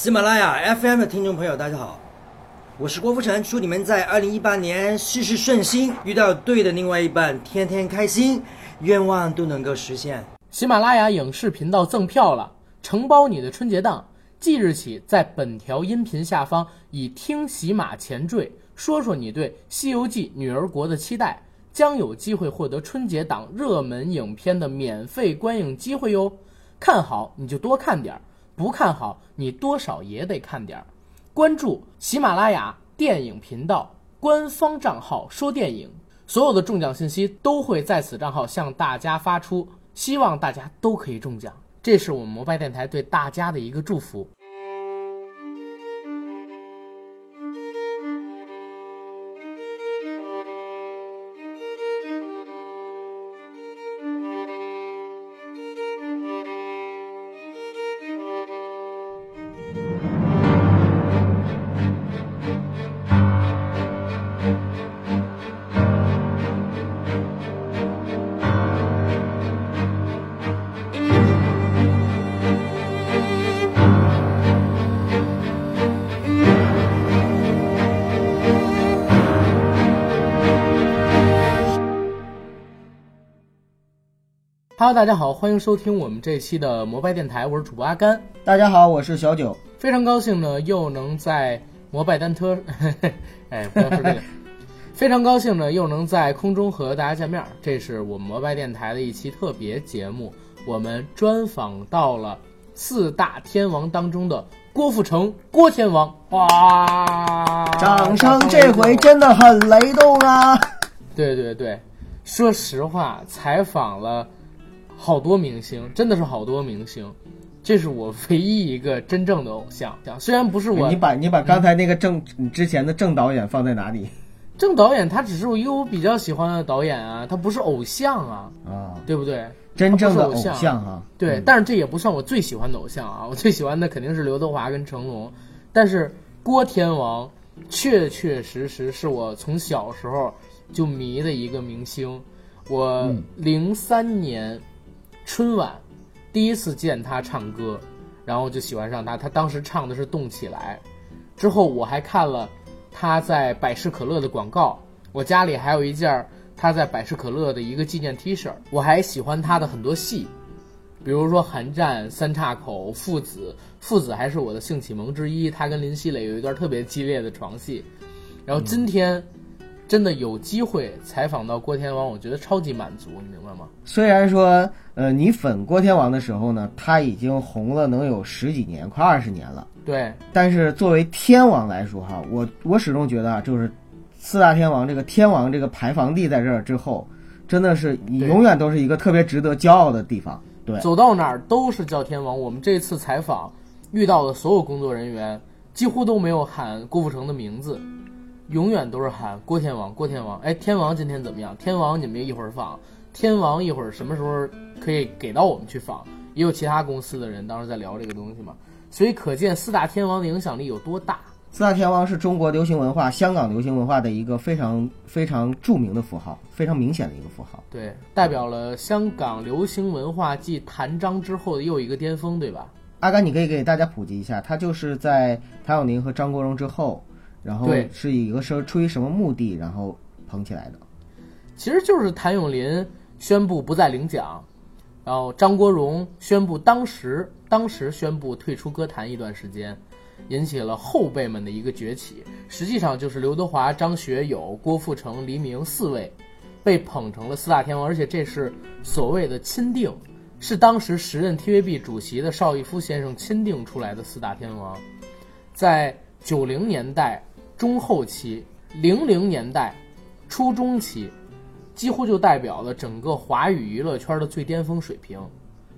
喜马拉雅 FM 的听众朋友，大家好，我是郭富城，祝你们在二零一八年事事顺心，遇到对的另外一半，天天开心，愿望都能够实现。喜马拉雅影视频道赠票了，承包你的春节档。即日起，在本条音频下方以“听喜马”前缀，说说你对《西游记女儿国》的期待，将有机会获得春节档热门影片的免费观影机会哟。看好你就多看点儿，不看好你多少也得看点儿。关注喜马拉雅电影频道官方账号说电影，所有的中奖信息都会在此账号向大家发出，希望大家都可以中奖。这是我们摩拜电台对大家的一个祝福。Hello，大家好，欢迎收听我们这期的摩拜电台，我是主播阿甘。大家好，我是小九，非常高兴呢，又能在摩拜单车，哎，不要说这个，非常高兴呢，又能在空中和大家见面。这是我们摩拜电台的一期特别节目，我们专访到了四大天王当中的郭富城，郭天王。哇，掌声这回真的很雷动啊！对对对，说实话，采访了。好多明星，真的是好多明星，这是我唯一一个真正的偶像。虽然不是我，你把你把刚才那个郑你之前的郑导演放在哪里？郑导演他只是一个我比较喜欢的导演啊，他不是偶像啊，啊，对不对？真正的偶像啊，对，但是这也不算我最喜欢的偶像啊，我最喜欢的肯定是刘德华跟成龙，但是郭天王确确实实是我从小时候就迷的一个明星。我零三年。春晚，第一次见他唱歌，然后就喜欢上他。他当时唱的是《动起来》，之后我还看了他在百事可乐的广告。我家里还有一件他在百事可乐的一个纪念 T 恤。我还喜欢他的很多戏，比如说《寒战》《三岔口》《父子》，《父子》还是我的性启蒙之一。他跟林熙蕾有一段特别激烈的床戏。然后今天。真的有机会采访到郭天王，我觉得超级满足，你明白吗？虽然说，呃，你粉郭天王的时候呢，他已经红了能有十几年，快二十年了。对。但是作为天王来说，哈，我我始终觉得啊，就是四大天王这个天王这个排房地在这儿之后，真的是永远都是一个特别值得骄傲的地方。对。走到哪儿都是叫天王。我们这次采访遇到的所有工作人员，几乎都没有喊郭富城的名字。永远都是喊郭天王，郭天王。哎，天王今天怎么样？天王你们一会儿放，天王一会儿什么时候可以给到我们去放？也有其他公司的人当时在聊这个东西嘛，所以可见四大天王的影响力有多大。四大天王是中国流行文化、香港流行文化的一个非常非常著名的符号，非常明显的一个符号。对，代表了香港流行文化继谭张之后的又一个巅峰，对吧？阿甘，你可以给大家普及一下，他就是在谭咏麟和张国荣之后。然后是一个是出于什么目的，然后捧起来的？其实就是谭咏麟宣布不再领奖，然后张国荣宣布当时当时宣布退出歌坛一段时间，引起了后辈们的一个崛起。实际上就是刘德华、张学友、郭富城、黎明四位被捧成了四大天王，而且这是所谓的钦定，是当时时任 TVB 主席的邵逸夫先生钦定出来的四大天王，在九零年代。中后期，零零年代，初中期，几乎就代表了整个华语娱乐圈的最巅峰水平。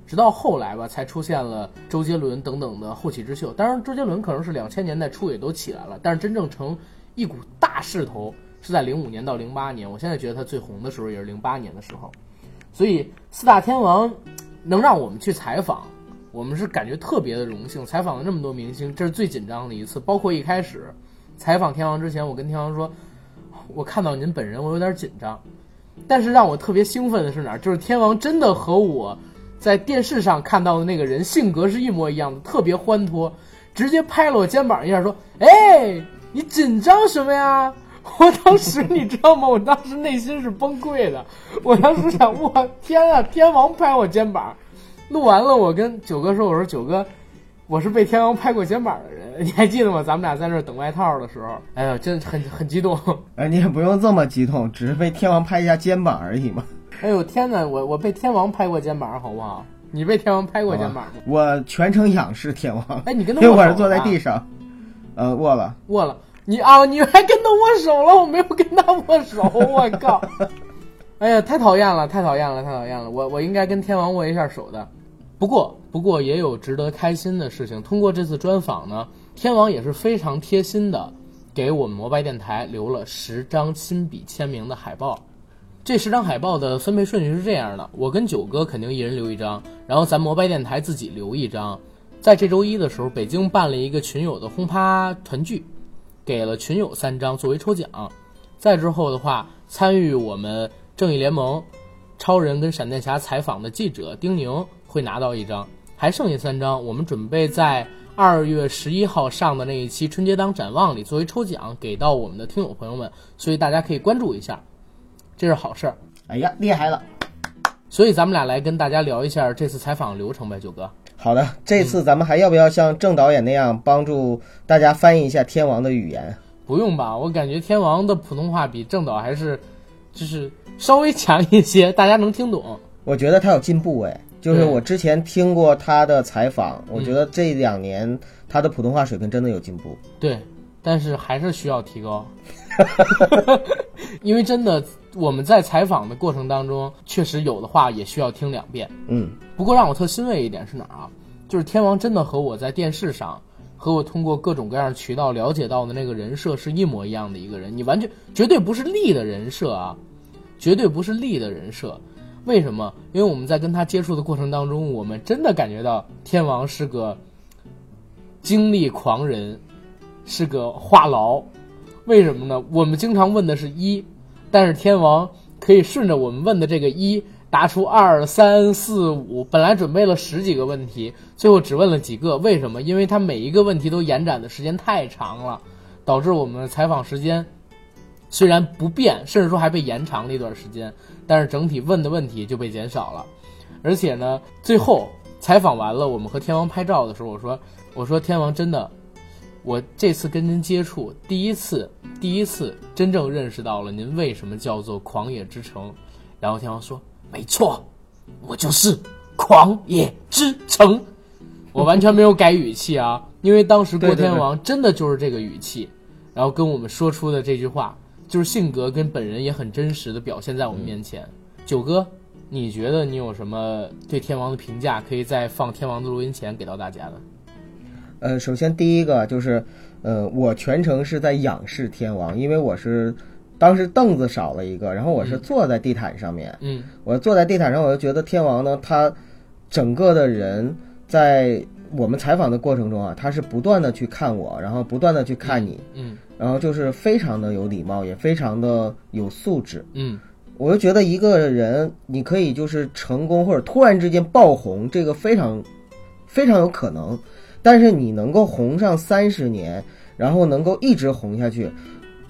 直到后来吧，才出现了周杰伦等等的后起之秀。当然，周杰伦可能是两千年代初也都起来了，但是真正成一股大势头是在零五年到零八年。我现在觉得他最红的时候也是零八年的时候。所以四大天王能让我们去采访，我们是感觉特别的荣幸。采访了那么多明星，这是最紧张的一次，包括一开始。采访天王之前，我跟天王说，我看到您本人，我有点紧张。但是让我特别兴奋的是哪儿？就是天王真的和我在电视上看到的那个人性格是一模一样的，特别欢脱，直接拍了我肩膀一下，说：“哎，你紧张什么呀？” 我当时你知道吗？我当时内心是崩溃的。我当时想，我天啊，天王拍我肩膀。录完了，我跟九哥说：“我说九哥，我是被天王拍过肩膀的人，你还记得吗？咱们俩在那儿等外套的时候，哎呀，真很很激动。哎，你也不用这么激动，只是被天王拍一下肩膀而已嘛。哎呦天哪，我我被天王拍过肩膀，好不好？你被天王拍过肩膀吗？我全程仰视天王。哎，你跟 他因为我是坐在地上，呃，握了。握了。你啊，你还跟他握手了？我没有跟他握手，我靠！哎呀，太讨厌了，太讨厌了，太讨厌了！我我应该跟天王握一下手的。不过，不过也有值得开心的事情。通过这次专访呢，天王也是非常贴心的，给我们摩拜电台留了十张亲笔签名的海报。这十张海报的分配顺序是这样的：我跟九哥肯定一人留一张，然后咱摩拜电台自己留一张。在这周一的时候，北京办了一个群友的轰趴团聚。给了群友三张作为抽奖，再之后的话，参与我们正义联盟、超人跟闪电侠采访的记者丁宁会拿到一张，还剩下三张，我们准备在二月十一号上的那一期春节档展望里作为抽奖给到我们的听友朋友们，所以大家可以关注一下，这是好事儿。哎呀，厉害了！所以咱们俩来跟大家聊一下这次采访流程呗，九哥。好的，这次咱们还要不要像郑导演那样帮助大家翻译一下天王的语言？不用吧，我感觉天王的普通话比郑导还是，就是稍微强一些，大家能听懂。我觉得他有进步哎，就是我之前听过他的采访，我觉得这两年他的普通话水平真的有进步。对，但是还是需要提高，因为真的我们在采访的过程当中，确实有的话也需要听两遍。嗯。不过让我特欣慰一点是哪儿啊？就是天王真的和我在电视上，和我通过各种各样渠道了解到的那个人设是一模一样的一个人。你完全绝对不是立的人设啊，绝对不是立的人设。为什么？因为我们在跟他接触的过程当中，我们真的感觉到天王是个精力狂人，是个话痨。为什么呢？我们经常问的是一，但是天王可以顺着我们问的这个一。答出二三四五，本来准备了十几个问题，最后只问了几个。为什么？因为他每一个问题都延展的时间太长了，导致我们采访时间虽然不变，甚至说还被延长了一段时间，但是整体问的问题就被减少了。而且呢，最后采访完了，我们和天王拍照的时候，我说：“我说天王真的，我这次跟您接触，第一次，第一次真正认识到了您为什么叫做狂野之城。”然后天王说。没错，我就是狂野之城。我完全没有改语气啊，因为当时郭天王真的就是这个语气，然后跟我们说出的这句话，就是性格跟本人也很真实的表现在我们面前。九哥，你觉得你有什么对天王的评价，可以在放天王的录音前给到大家的？呃，首先第一个就是，呃，我全程是在仰视天王，因为我是。当时凳子少了一个，然后我是坐在地毯上面。嗯，我坐在地毯上，我就觉得天王呢，他整个的人在我们采访的过程中啊，他是不断的去看我，然后不断的去看你。嗯，然后就是非常的有礼貌，也非常的有素质。嗯，我就觉得一个人你可以就是成功或者突然之间爆红，这个非常非常有可能，但是你能够红上三十年，然后能够一直红下去。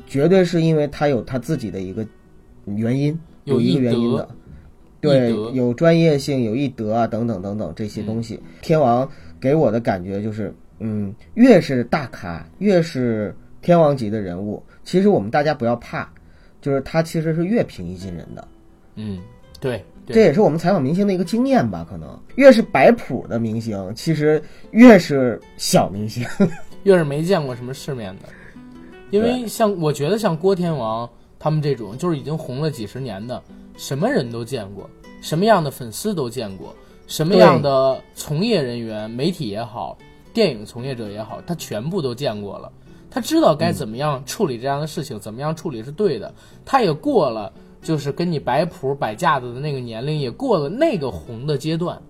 绝对是因为他有他自己的一个原因，有一个原因的，对，有专业性，有艺德啊，等等等等这些东西。天王给我的感觉就是，嗯，越是大咖，越是天王级的人物，其实我们大家不要怕，就是他其实是越平易近人的。嗯，对，这也是我们采访明星的一个经验吧？可能越是摆谱的明星，其实越是小明星，越是没见过什么世面的。因为像我觉得像郭天王他们这种，就是已经红了几十年的，什么人都见过，什么样的粉丝都见过，什么样的从业人员、媒体也好，电影从业者也好，他全部都见过了。他知道该怎么样处理这样的事情，怎么样处理是对的。他也过了就是跟你摆谱摆架子的那个年龄，也过了那个红的阶段。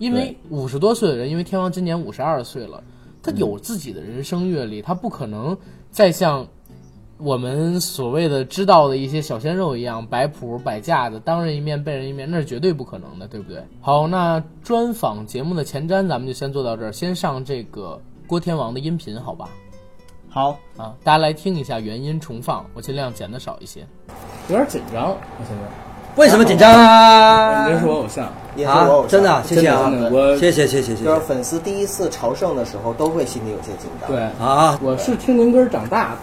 因为五十多岁的人，因为天王今年五十二岁了，他有自己的人生阅历，他不可能。再像我们所谓的知道的一些小鲜肉一样摆谱摆架子，当人一面背人一面，那是绝对不可能的，对不对？好，那专访节目的前瞻咱们就先做到这儿，先上这个郭天王的音频，好吧？好，啊，大家来听一下原音重放，我尽量剪的少一些。有点紧张，我现在。为什么紧张啊？您是我偶像，也是我偶像啊，真的啊，谢谢啊我，谢谢谢谢谢就是粉丝第一次朝圣的时候，都会心里有些紧张。对，啊，我是听您歌长大的，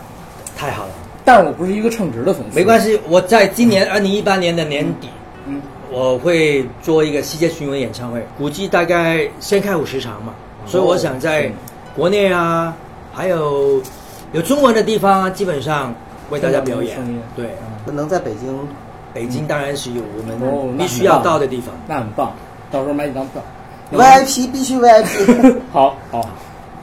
太好了，但是我不是一个称职的粉丝。没关系，我在今年二零一八年的年底，嗯，我会做一个世界巡回演唱会，估计大概先开五十场嘛，所以我想在国内啊，还有有中文的地方啊，基本上为大家表演。对，能在北京，北京当然是有我们必须要到的地方。那很棒，到时候买几张票。VIP 必须 VIP。好好好，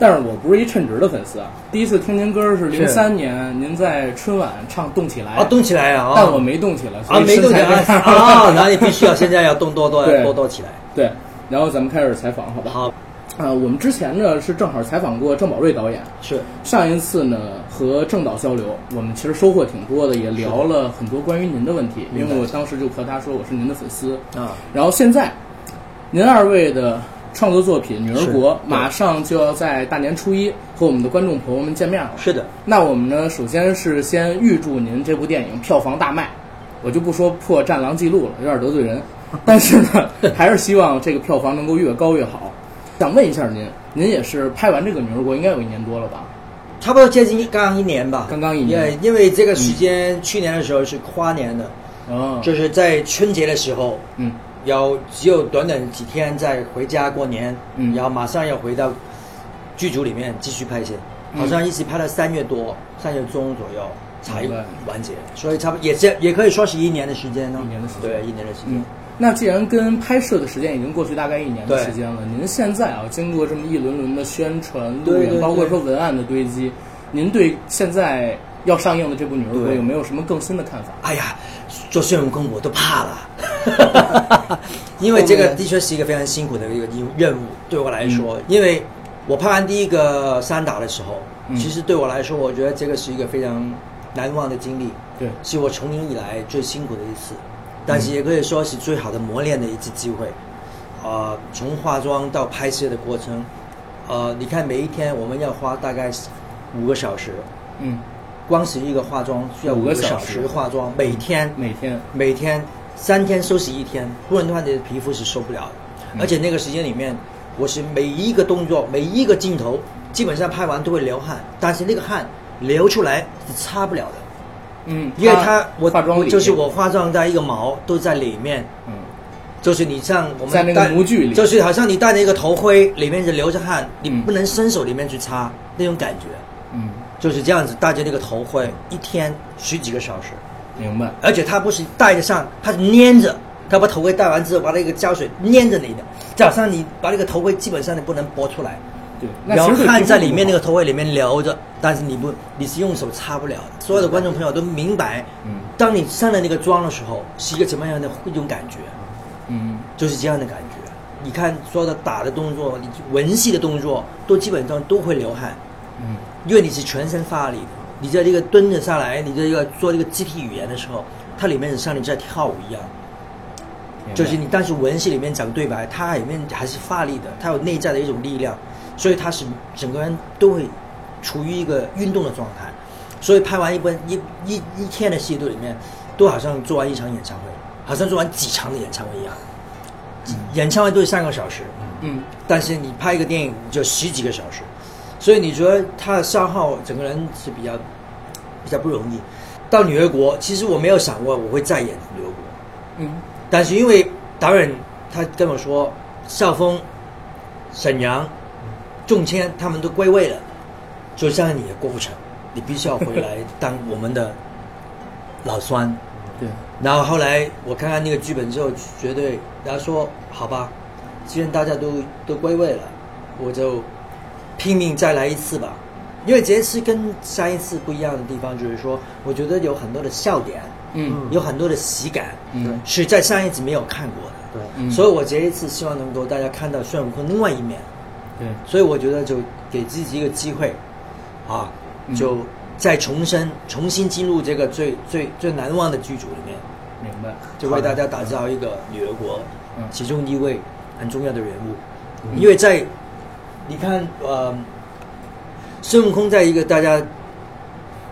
但是我不是一称职的粉丝啊。第一次听您歌是零三年，您在春晚唱《动起来》啊，动起来啊！哦但我没动起来，没动起来啊，那你必须要现在要动多多 对多多起来。对，然后咱们开始采访，好吧？好，啊、我们之前呢是正好采访过郑宝瑞导演，是上一次呢和郑导交流，我们其实收获挺多的，也聊了很多关于您的问题。因为我当时就和他说我是您的粉丝，啊，然后现在您二位的创作作品《女儿国》马上就要在大年初一和我们的观众朋友们见面了。是的，那我们呢，首先是先预祝您这部电影票房大卖，我就不说破《战狼》记录了，有点得罪人，但是呢，还是希望这个票房能够越高越好。想问一下您，您也是拍完这个《女儿国》应该有一年多了吧？差不多接近刚刚一年吧。刚刚一年因为因为这个时间，去年的时候是跨年的，哦，就是在春节的时候，嗯，要只有短短几天再回家过年，嗯然后马上要回到剧组里面继续拍戏，嗯好像一直拍到三月多，三月中左右才明白完结，所以差不多也是也可以说是一年的时间呢。一年的时间对，一年的时间。嗯，那既然跟拍摄的时间已经过去大概一年的时间了，您现在啊，经过这么一轮轮的宣传、路演，包括说文案的堆积，您对现在要上映的这部《女儿国》有没有什么更新的看法？哎呀，做孙悟空我都怕了，因为这个的确是一个非常辛苦的一个任务，对我来说，因为我拍完第一个三打的时候，嗯。其实对我来说，我觉得这个是一个非常难忘的经历，对，是我从影以来最辛苦的一次，但是也可以说是最好的磨练的一次机会。呃，从化妆到拍摄的过程，呃，你看每一天我们要花大概五个小时，嗯，光是一个化妆需要五个小时化妆，每天。每天，每天三天休息一天，不然的话你的皮肤是受不了的。嗯。而且那个时间里面，我是每一个动作、每一个镜头，基本上拍完都会流汗，但是那个汗流出来是擦不了的，嗯，因为它我化妆里就是我化妆的一个毛都在里面，嗯，就是你像我们在那个戴模具里。就是好像你戴那个头盔，里面是流着汗，你嗯。不能伸手里面去擦那种感觉，嗯，就是这样子戴着那个头盔，一天十几个小时。明白，而且它不是戴着上，它是粘着，它把头盔戴完之后，把那个胶水粘着你的，早上你把那个头盔基本上你不能拨出来，对，那然后汗在里面那个头盔里面流着，但是你不你是用手擦不了的。所有的观众朋友都明白，嗯。当你上了那个妆的时候，是一个怎么样的一种感觉，嗯，就是这样的感觉。你看所有的打的动作，你文戏的动作，都基本上都会流汗，嗯，因为你是全身发力的，你在这个蹲着下来，你这个做这个肢体语言的时候，它里面是像你在跳舞一样，就是你但是文戏里面讲对白，它里面还是发力的，它有内在的一种力量，所以它是整个人都会处于一个运动的状态，所以拍完一本一一一天的戏都里面，都好像做完一场演唱会，好像做完几场的演唱会一样，演唱会都是三个小时，嗯，但是你拍一个电影就十几个小时，所以你觉得他的消耗整个人是比较比较不容易。到女儿国，其实我没有想过我会再演女儿国，嗯，但是因为导演他跟我说，邵峰、沈阳、仲谦他们都归位了，所以现在你也过不成，你必须要回来当我们的老酸。对，然后后来我看看那个剧本之后，绝对，然后说好吧，既然大家都都归位了，我就拼命再来一次吧。因为这一次跟上一次不一样的地方，就是说，我觉得有很多的笑点，嗯。有很多的喜感，嗯。是在上一次没有看过的。对，嗯，所以我这一次希望能够大家看到孙悟空另外一面，对，所以我觉得就给自己一个机会，啊，嗯。就再重生，重新进入这个最最最难忘的剧组里面，明白，就为大家打造一个女儿国嗯。其中一位很重要的人物，因为在你看呃孙悟空在一个大家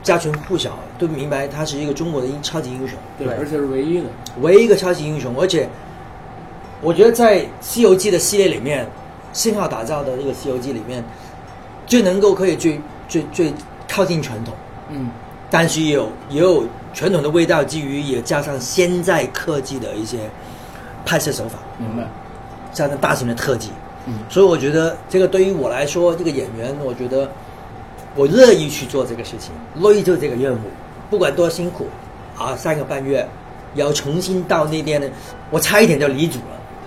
家传户晓都明白他是一个中国的英超级英雄，对，对而且是唯一的。唯一一个超级英雄，而且我觉得在《西游记》的系列里面，信号打造的这个《西游记》里面，最能够可以最最最靠近传统，嗯，但是也有也有传统的味道，基于也加上现在科技的一些拍摄手法，明白。加上大型的特技，嗯。所以我觉得这个对于我来说，这个演员，我觉得我乐意去做这个事情，乐意做这个任务，不管多辛苦啊，三个半月要重新到那边呢，我差一点就离组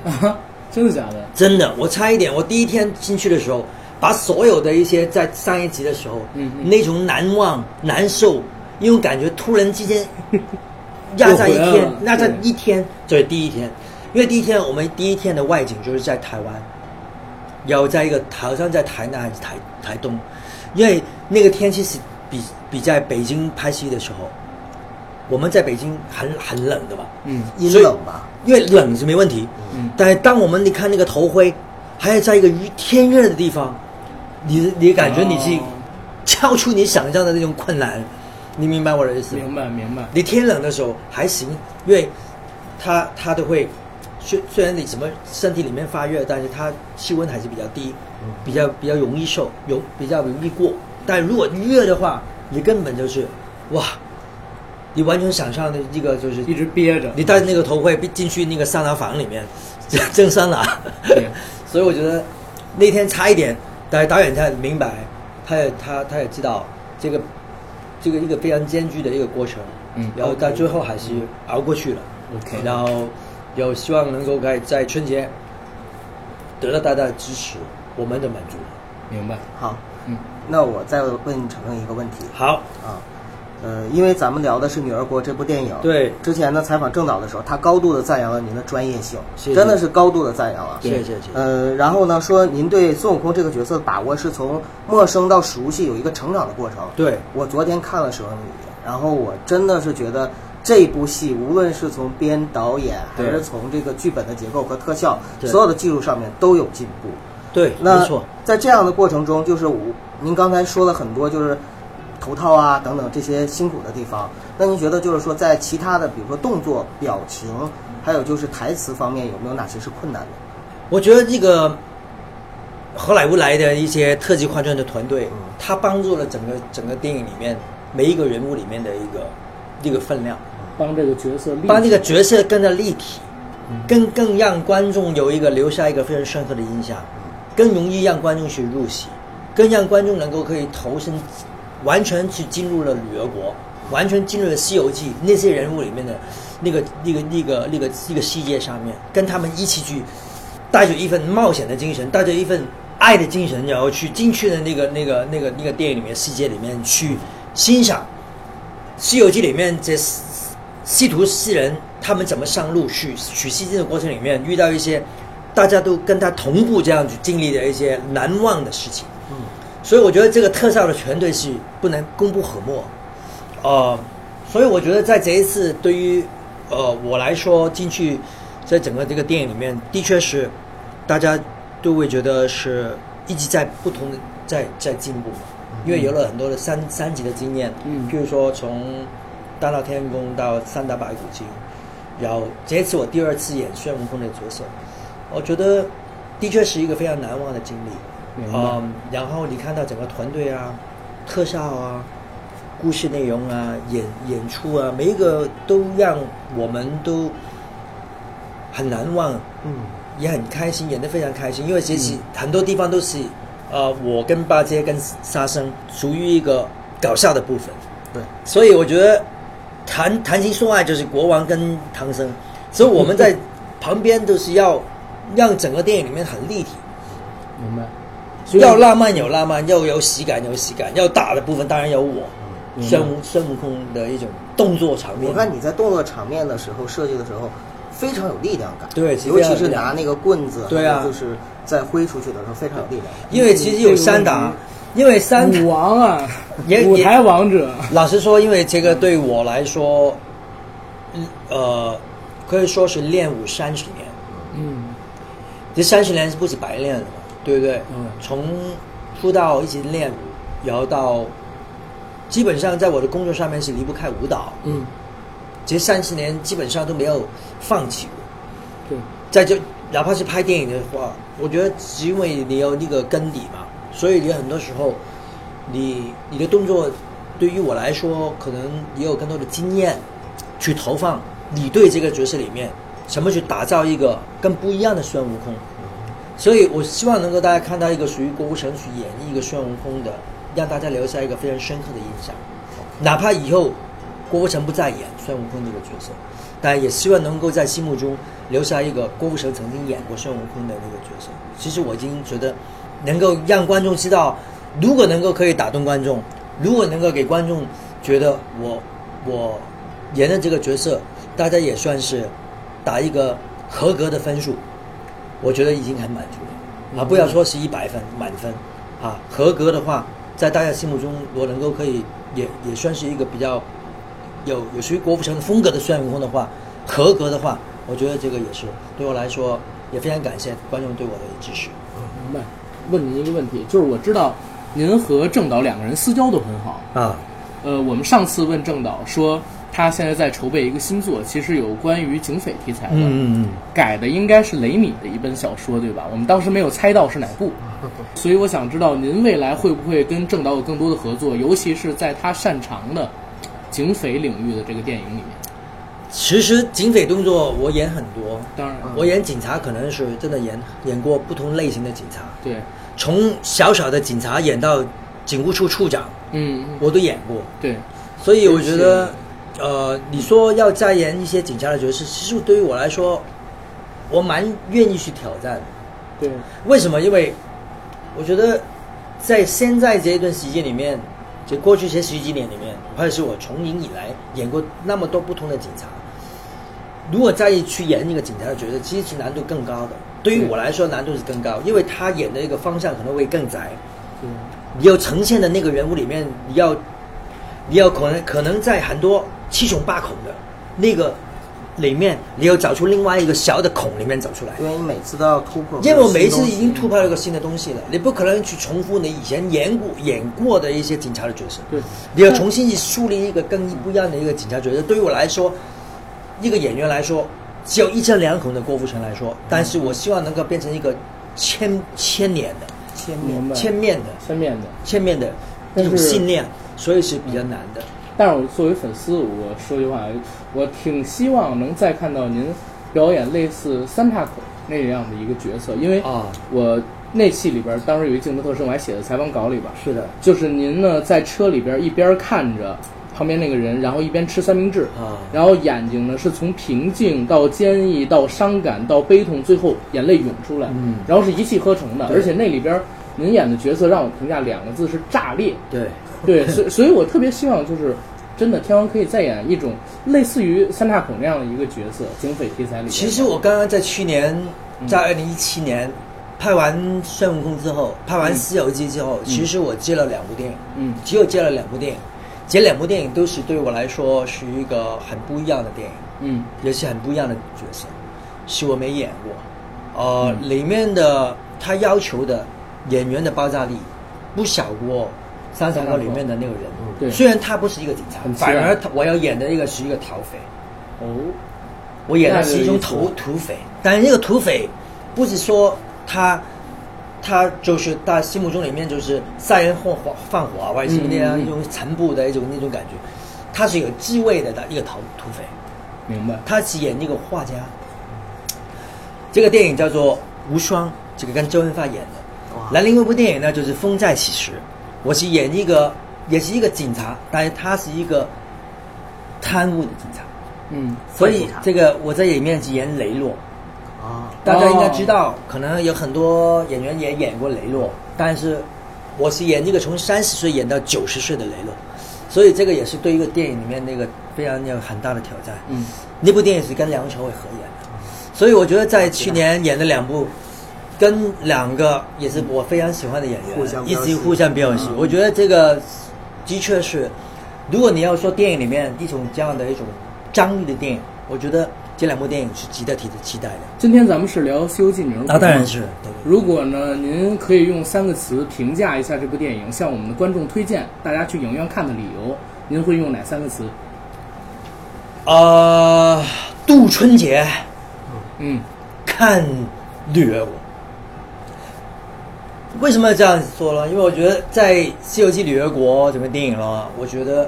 了，啊，真的假的？真的，我差一点，我第一天进去的时候，把所有的一些在上一集的时候，嗯嗯。那种难忘、难受，因为感觉突然之间压在一天压在一天，就是第一天，因为第一天我们第一天的外景就是在台湾，有在一个好像在台南还是台台东，因为那个天气是比比在北京拍戏的时候，我们在北京很很冷的嘛，嗯阴所以冷吧？因为冷是没问题，嗯但是当我们你看那个头盔，还要在一个天热的地方，你你感觉你是哦超出你想象的那种困难，你明白我的意思？明白明白。你天冷的时候还行，因为它它都会，虽虽然你什么身体里面发热，但是它气温还是比较低，比较比较容易受，容比较容易过。但如果热的话，你根本就是哇，你完全想象的一个就是一直憋着。你戴那个头盔进去那个桑拿房里面，蒸桑拿。所以我觉得那天差一点，但是导演他明白，他也他他也知道这个这个一个非常艰巨的一个过程，嗯然后到最后还是熬过去了。OK 然后有希望能够在在春节得到大家的支持，我们的满足。明白。好，嗯，那我再问程程一个问题好，啊，呃，因为咱们聊的是《女儿国》这部电影，对之前呢采访郑导的时候，他高度的赞扬了您的专业性，谢谢真的是高度的赞扬了。谢谢谢谢。呃，然后呢，说您对孙悟空这个角色的把握是从陌生到熟悉，有一个成长的过程。对我昨天看了《蛇王女》，然后我真的是觉得这部戏无论是从编导演，还是从这个剧本的结构和特效，对所有的技术上面都有进步。对，那没错。在这样的过程中，就是我您刚才说了很多，就是头套啊等等这些辛苦的地方。那您觉得就是说，在其他的，比如说动作、表情，还有就是台词方面，有没有哪些是困难的？我觉得这个好莱坞来的一些特技换装的团队，嗯他帮助了整个整个电影里面每一个人物里面的一个一个分量，帮这个角色立帮这个角色更加立体，更更让观众有一个留下一个非常深刻的印象，更容易让观众去入戏，更让观众能够可以投身，完全去进入了女儿国，完全进入了《西游记》那些人物里面的那个那个那个那个那个世界上面，跟他们一起去，带着一份冒险的精神，带着一份爱的精神，然后去进去的那个那个那个那个电影里面世界里面去欣赏。《西游记》里面这西西徒四人他们怎么上路去取西经的过程里面，遇到一些大家都跟他同步这样去经历的一些难忘的事情。嗯，所以我觉得这个特效的全队是不能功不可没。呃，所以我觉得在这一次对于呃我来说进去，在整个这个电影里面，的确是大家都会觉得是一直在不同的在在进步嘛，因为有了很多的三三级的经验，嗯譬如说从大闹天宫到三打白骨精，然后这一次我第二次演孙悟空的角色，我觉得的确是一个非常难忘的经历。嗯，然后你看到整个团队啊、特效啊、故事内容啊、演演出啊，每一个都让我们都很难忘，嗯，也很开心，演得非常开心。因为其实很多地方都是，呃，我跟八戒跟沙僧属于一个搞笑的部分，对，所以我觉得谈谈情说爱就是国王跟唐僧，所以我们在旁边都是要让整个电影里面很立体。明白。所以要浪漫有浪漫，要有喜感有喜感，要打的部分当然有我，孙悟孙悟空的一种动作场面。我看你在动作场面的时候设计的时候，非常有力量感。对尤其是拿那个棍子，对啊就是在挥出去的时候非常有力量感。因为其实有三打，因为三舞王啊也，舞台王者，老实说，因为这个对我来说，嗯呃，可以说是练舞三十年。嗯，这三十年是不是白练的嘛？对不对？嗯从出道一直练，然后到基本上在我的工作上面是离不开舞蹈，嗯，这三十年基本上都没有放弃过。对，在这哪怕是拍电影的话，我觉得是因为你有那个根底嘛，所以你很多时候，你你的动作对于我来说，可能也有更多的经验去投放你对这个角色里面怎么去打造一个更不一样的孙悟空。所以我希望能够大家看到一个属于郭富城去演绎一个孙悟空的，让大家留下一个非常深刻的印象。哪怕以后郭富城不再演孙悟空这个角色，但也希望能够在心目中留下一个郭富城曾经演过孙悟空的那个角色。其实我已经觉得，能够让观众知道，如果能够可以打动观众，如果能够给观众觉得我我演的这个角色，大家也算是打一个合格的分数，我觉得已经很满足了啊！不要说是一百分满分啊，合格的话，在大家心目中，我能够可以也也算是一个比较有有属于郭富城风格的孙悟空的话，合格的话，我觉得这个也是对我来说也非常感谢观众对我的支持。嗯明白。问您一个问题，就是我知道您和郑导两个人私交都很好。啊，呃，我们上次问郑导说，他现在在筹备一个新作，其实有关于警匪题材的，嗯嗯改的应该是雷米的一本小说，对吧？我们当时没有猜到是哪部，所以我想知道您未来会不会跟郑导有更多的合作，尤其是在他擅长的警匪领域的这个电影里面。其实警匪动作我演很多，当然，我演警察可能是真的演演过不同类型的警察，对，从小小的警察演到警务处处长，嗯，我都演过。对，所以我觉得，呃，你说要再演一些警察的角色，其实对于我来说，我蛮愿意去挑战的。对，为什么？因为我觉得在现在这一段时间里面，就过去这十几年里面，或者是我从影以来演过那么多不同的警察，如果再去演一个警察的角色，其实是难度更高的。对于我来说，难度是更高，因为他演的一个方向可能会更窄。嗯，你要呈现的那个人物里面，你要你要可能可能在很多七孔八孔的那个里面，你要找出另外一个小的孔里面走出来。因为你每次都要突破，因为我每一次已经突破了一个新的东西了，你不可能去重复你以前演过演过的一些警察的角色，对，你要重新去树立一个更不一样的一个警察角色。对于我来说，一个演员来说，只有一张两孔的郭富城来说，但是我希望能够变成一个千千年的、千明白，千面的、千面的。千面的但是一种信念，所以是比较难的。但是我作为粉丝，我说句话，我挺希望能再看到您表演类似三岔口那样的一个角色，因为啊我那戏里边当时有一镜头特摄，我还写在采访稿里边，是的，就是您呢在车里边一边看着旁边那个人，然后一边吃三明治，啊。然后眼睛呢是从平静到坚毅到伤感到悲痛，最后眼泪涌出来，嗯。然后是一气呵成的，而且那里边您演的角色让我评价两个字是炸裂。对，对，所以 所以我特别希望就是真的天王可以再演一种类似于三岔口那样的一个角色，警匪题材里。其实我刚刚在去年，在二零一七年拍完孙悟空之后，拍完《西游记》之后，其实我接了两部电影，嗯。只有接了两部电影，这两部电影都是对我来说是一个很不一样的电影，嗯。也是很不一样的角色，是我没演过，呃，里面的他要求的演员的爆炸力不小过《三岔口》里面的那个人物，对虽然他不是一个警察反而他我要演的一个是一个逃匪。哦，我演的是一种土土匪，但是那个土匪不是说他他就是大家心目中里面就是杀人放火放火啊，或者是那样一种残暴的一种那种感觉，他是有智慧的的一个逃土匪，明白。他是演那个画家。这个电影叫做《无双》，这个跟周润发演的。哇那另外一部电影呢，就是《风再起时》，我是演一个也是一个警察，但是他是一个贪污的警察。嗯，所以这个我在里面是演雷洛，啊，大家应该知道，可能有很多演员也演过雷洛，但是我是演一个从三十岁演到九十岁的雷洛，所以这个也是对一个电影里面那个非常有很大的挑战。嗯，那部电影是跟梁朝伟合演的，所以我觉得在去年演的两部，跟两个也是我非常喜欢的演员互相一直互相飙戏，我觉得这个的确是，如果你要说电影里面一种这样的一种张力的电影，我觉得这两部电影是值得提的期待的。今天咱们是聊《西游记名儿国》那当然是，对如果呢，您可以用三个词评价一下这部电影，向我们的观众推荐大家去影院看的理由，您会用哪三个词？呃，度春节嗯看女儿国。为什么这样说呢？因为我觉得在《西游记女儿国》这部电影了，我觉得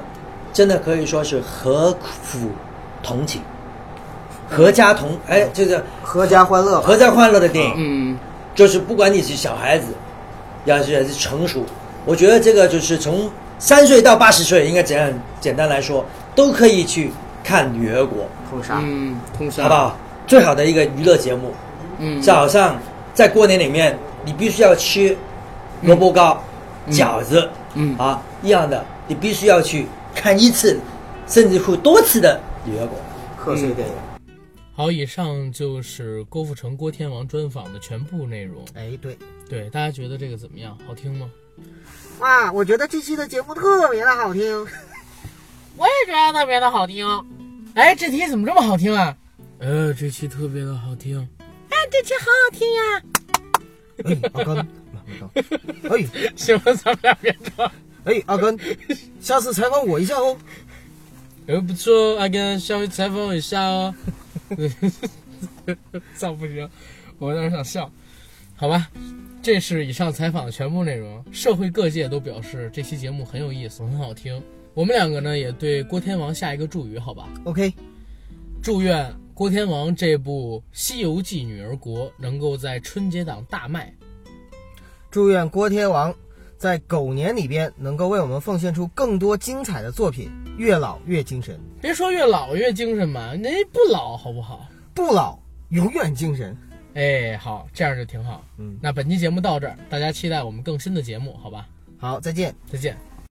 真的可以说是合府同情，合家同哎，就是合家欢乐吧。合家欢乐的电影。嗯就是不管你是小孩子，要是还是成熟，我觉得这个就是从三岁到八十岁，应该怎样简单来说，都可以去看《女儿国通杀。嗯，通》，杀，好不？好？最好的一个娱乐节目，嗯，早上在过年里面，你必须要吃萝卜糕、饺子，嗯啊，一样的，你必须要去看一次，甚至乎多次的《女儿国》。贺岁电影。好，以上就是郭富城、郭天王专访的全部内容。哎，对，对，大家觉得这个怎么样？好听吗？哇，我觉得这期的节目特别的好听。我也觉得特别的好听。哎，这题怎么这么好听啊？呃，这期特别的好听。哎，这期好好听呀。哎，阿甘，没到。哎 行了，咱们俩别吵。哎，阿甘，下次采访我一下哦。呃，不错，阿甘，下回采访我一下哦。操不行，我有点想笑。好吧，这是以上采访的全部内容。社会各界都表示这期节目很有意思，很好听。我们两个呢也对郭天王下一个祝语，好吧？OK，祝愿郭天王这部《西游记女儿国》能够在春节档大卖。祝愿郭天王在狗年里边能够为我们奉献出更多精彩的作品，越老越精神，别说越老越精神嘛，那不老好不好？不老永远精神。哎，好，这样就挺好。嗯，那本期节目到这儿，大家期待我们更新的节目，好吧？好，再见。再见。